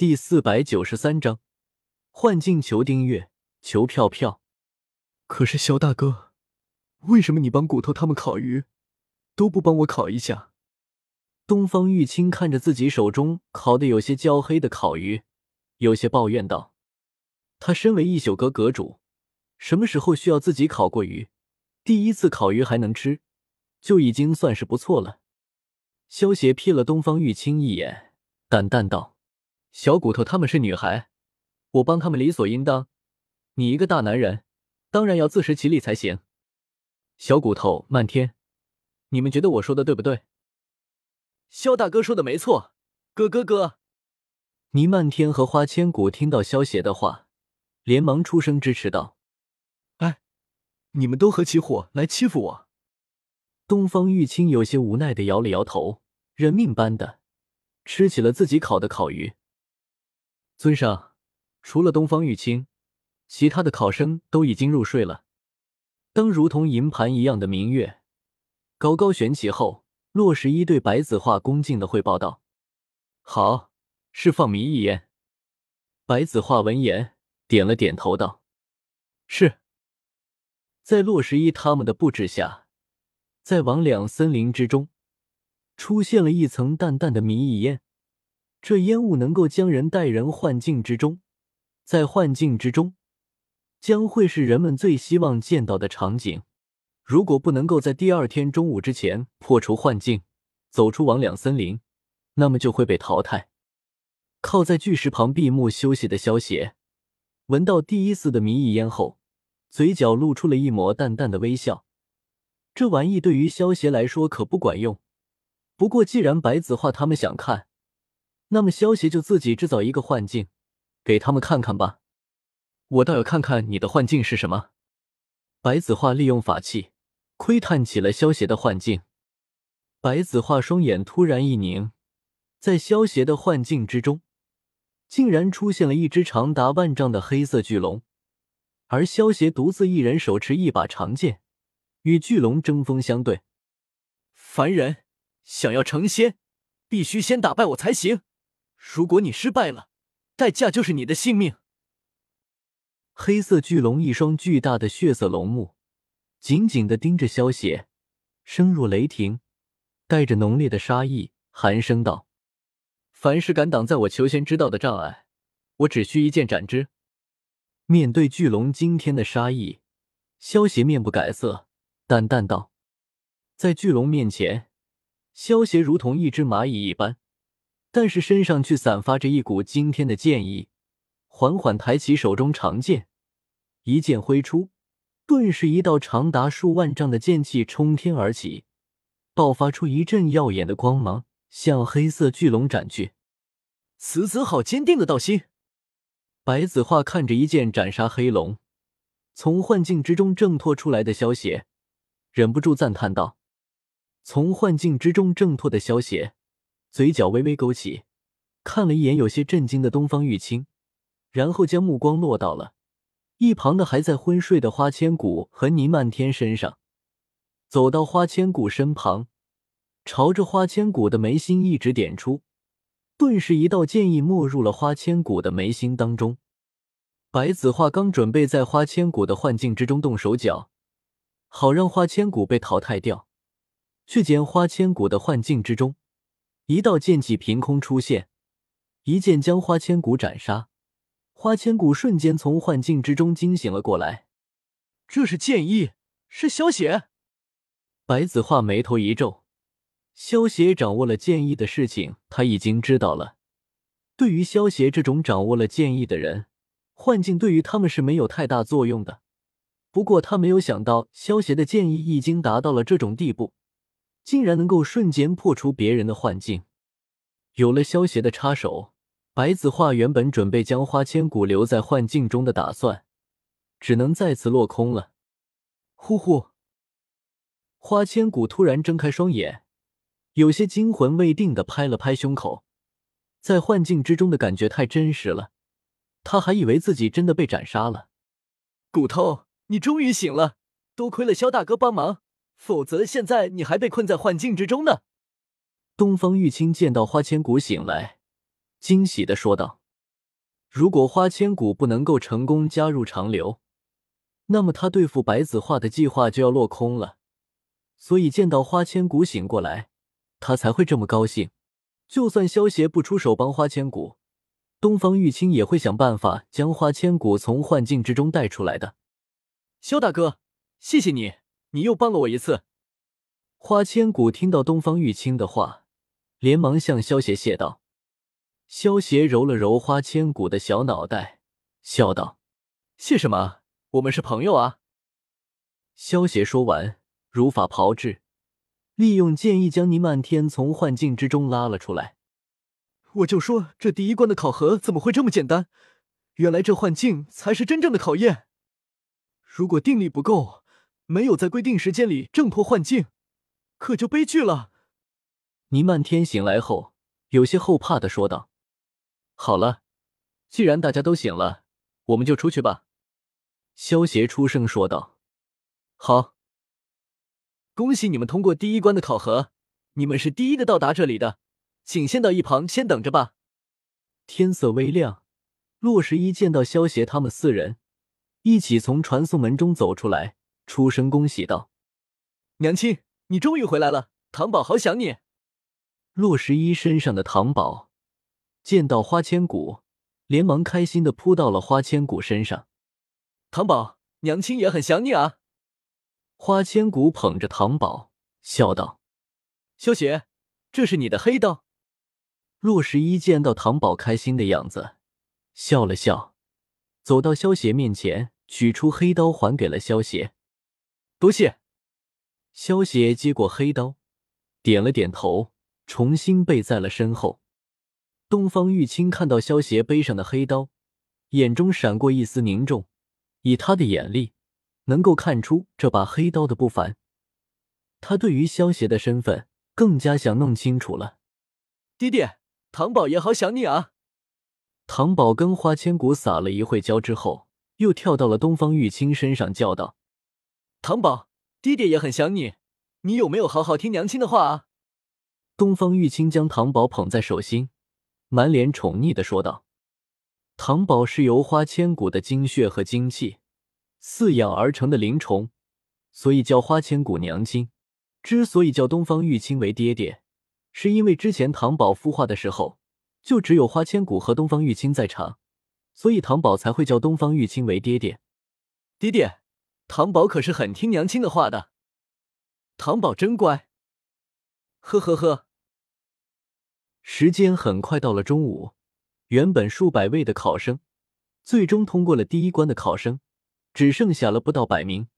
第四百九十三章，幻境求订阅，求票票。可是萧大哥，为什么你帮骨头他们烤鱼，都不帮我烤一下？东方玉清看着自己手中烤的有些焦黑的烤鱼，有些抱怨道：“他身为一宿阁阁主，什么时候需要自己烤过鱼？第一次烤鱼还能吃，就已经算是不错了。”萧邪瞥了东方玉清一眼，淡淡道。小骨头他们是女孩，我帮他们理所应当。你一个大男人，当然要自食其力才行。小骨头、漫天，你们觉得我说的对不对？萧大哥说的没错，哥哥哥。倪漫天和花千骨听到萧邪的话，连忙出声支持道：“哎，你们都合起伙来欺负我！”东方玉清有些无奈的摇了摇头，认命般的吃起了自己烤的烤鱼。尊上，除了东方玉清，其他的考生都已经入睡了。当如同银盘一样的明月高高悬起后，洛十一对白子画恭敬的汇报道：“好，释放迷一烟。”白子画闻言点了点头道：“是。”在洛十一他们的布置下，在魍魉森林之中出现了一层淡淡的迷意烟。这烟雾能够将人带人幻境之中，在幻境之中，将会是人们最希望见到的场景。如果不能够在第二天中午之前破除幻境，走出魍魉森林，那么就会被淘汰。靠在巨石旁闭目休息的萧邪，闻到第一丝的迷意烟后，嘴角露出了一抹淡淡的微笑。这玩意对于萧邪来说可不管用。不过既然白子画他们想看，那么，萧邪就自己制造一个幻境，给他们看看吧。我倒要看看你的幻境是什么。白子画利用法器窥探起了萧邪的幻境。白子画双眼突然一凝，在萧邪的幻境之中，竟然出现了一只长达万丈的黑色巨龙，而萧邪独自一人手持一把长剑，与巨龙针锋相对。凡人想要成仙，必须先打败我才行。如果你失败了，代价就是你的性命。黑色巨龙一双巨大的血色龙目紧紧的盯着萧邪，声若雷霆，带着浓烈的杀意，寒声道：“凡是敢挡在我求仙之道的障碍，我只需一剑斩之。”面对巨龙惊天的杀意，萧邪面不改色，淡淡道：“在巨龙面前，萧邪如同一只蚂蚁一般。”但是身上却散发着一股惊天的剑意，缓缓抬起手中长剑，一剑挥出，顿时一道长达数万丈的剑气冲天而起，爆发出一阵耀眼的光芒，向黑色巨龙斩去。此子好坚定的道心。白子画看着一剑斩杀黑龙，从幻境之中挣脱出来的萧邪，忍不住赞叹道：“从幻境之中挣脱的萧邪。”嘴角微微勾起，看了一眼有些震惊的东方玉清，然后将目光落到了一旁的还在昏睡的花千骨和倪漫天身上，走到花千骨身旁，朝着花千骨的眉心一指点出，顿时一道剑意没入了花千骨的眉心当中。白子画刚准备在花千骨的幻境之中动手脚，好让花千骨被淘汰掉，却见花千骨的幻境之中。一道剑气凭空出现，一剑将花千骨斩杀。花千骨瞬间从幻境之中惊醒了过来。这是剑意，是萧邪。白子画眉头一皱，萧邪掌握了剑意的事情，他已经知道了。对于萧邪这种掌握了剑意的人，幻境对于他们是没有太大作用的。不过他没有想到，萧邪的剑意已经达到了这种地步。竟然能够瞬间破除别人的幻境，有了萧邪的插手，白子画原本准备将花千骨留在幻境中的打算，只能再次落空了。呼呼！花千骨突然睁开双眼，有些惊魂未定的拍了拍胸口，在幻境之中的感觉太真实了，他还以为自己真的被斩杀了。骨头，你终于醒了，多亏了萧大哥帮忙。否则，现在你还被困在幻境之中呢。东方玉清见到花千骨醒来，惊喜的说道。如果花千骨不能够成功加入长流，那么他对付白子画的计划就要落空了。所以见到花千骨醒过来，他才会这么高兴。就算萧协不出手帮花千骨，东方玉清也会想办法将花千骨从幻境之中带出来的。萧大哥，谢谢你，你又帮了我一次。花千骨听到东方玉清的话，连忙向萧协谢道。萧协揉了揉花千骨的小脑袋，笑道：“谢什么？我们是朋友啊。”萧协说完，如法炮制，利用剑意将倪漫天从幻境之中拉了出来。我就说这第一关的考核怎么会这么简单？原来这幻境才是真正的考验。如果定力不够，没有在规定时间里挣脱幻境。可就悲剧了。倪漫天醒来后，有些后怕的说道：“好了，既然大家都醒了，我们就出去吧。”萧协出声说道：“好，恭喜你们通过第一关的考核，你们是第一个到达这里的，请先到一旁先等着吧。”天色微亮，洛十一见到萧协他们四人一起从传送门中走出来，出声恭喜道：“娘亲。”你终于回来了，唐宝好想你。洛十一身上的唐宝见到花千骨，连忙开心的扑到了花千骨身上。唐宝，娘亲也很想你啊。花千骨捧着唐宝笑道：“萧邪，这是你的黑刀。”洛十一见到唐宝开心的样子，笑了笑，走到萧邪面前，取出黑刀还给了萧邪。多谢。萧邪接过黑刀，点了点头，重新背在了身后。东方玉清看到萧邪背上的黑刀，眼中闪过一丝凝重。以他的眼力，能够看出这把黑刀的不凡。他对于萧邪的身份更加想弄清楚了。爹爹，唐宝也好想你啊！唐宝跟花千骨撒了一会娇之后，又跳到了东方玉清身上，叫道：“唐宝。”爹爹也很想你，你有没有好好听娘亲的话啊？东方玉清将唐宝捧在手心，满脸宠溺的说道：“唐宝是由花千骨的精血和精气饲养而成的灵虫，所以叫花千骨娘亲。之所以叫东方玉清为爹爹，是因为之前唐宝孵化的时候，就只有花千骨和东方玉清在场，所以唐宝才会叫东方玉清为爹爹。爹爹。”糖宝可是很听娘亲的话的，糖宝真乖。呵呵呵。时间很快到了中午，原本数百位的考生，最终通过了第一关的考生，只剩下了不到百名。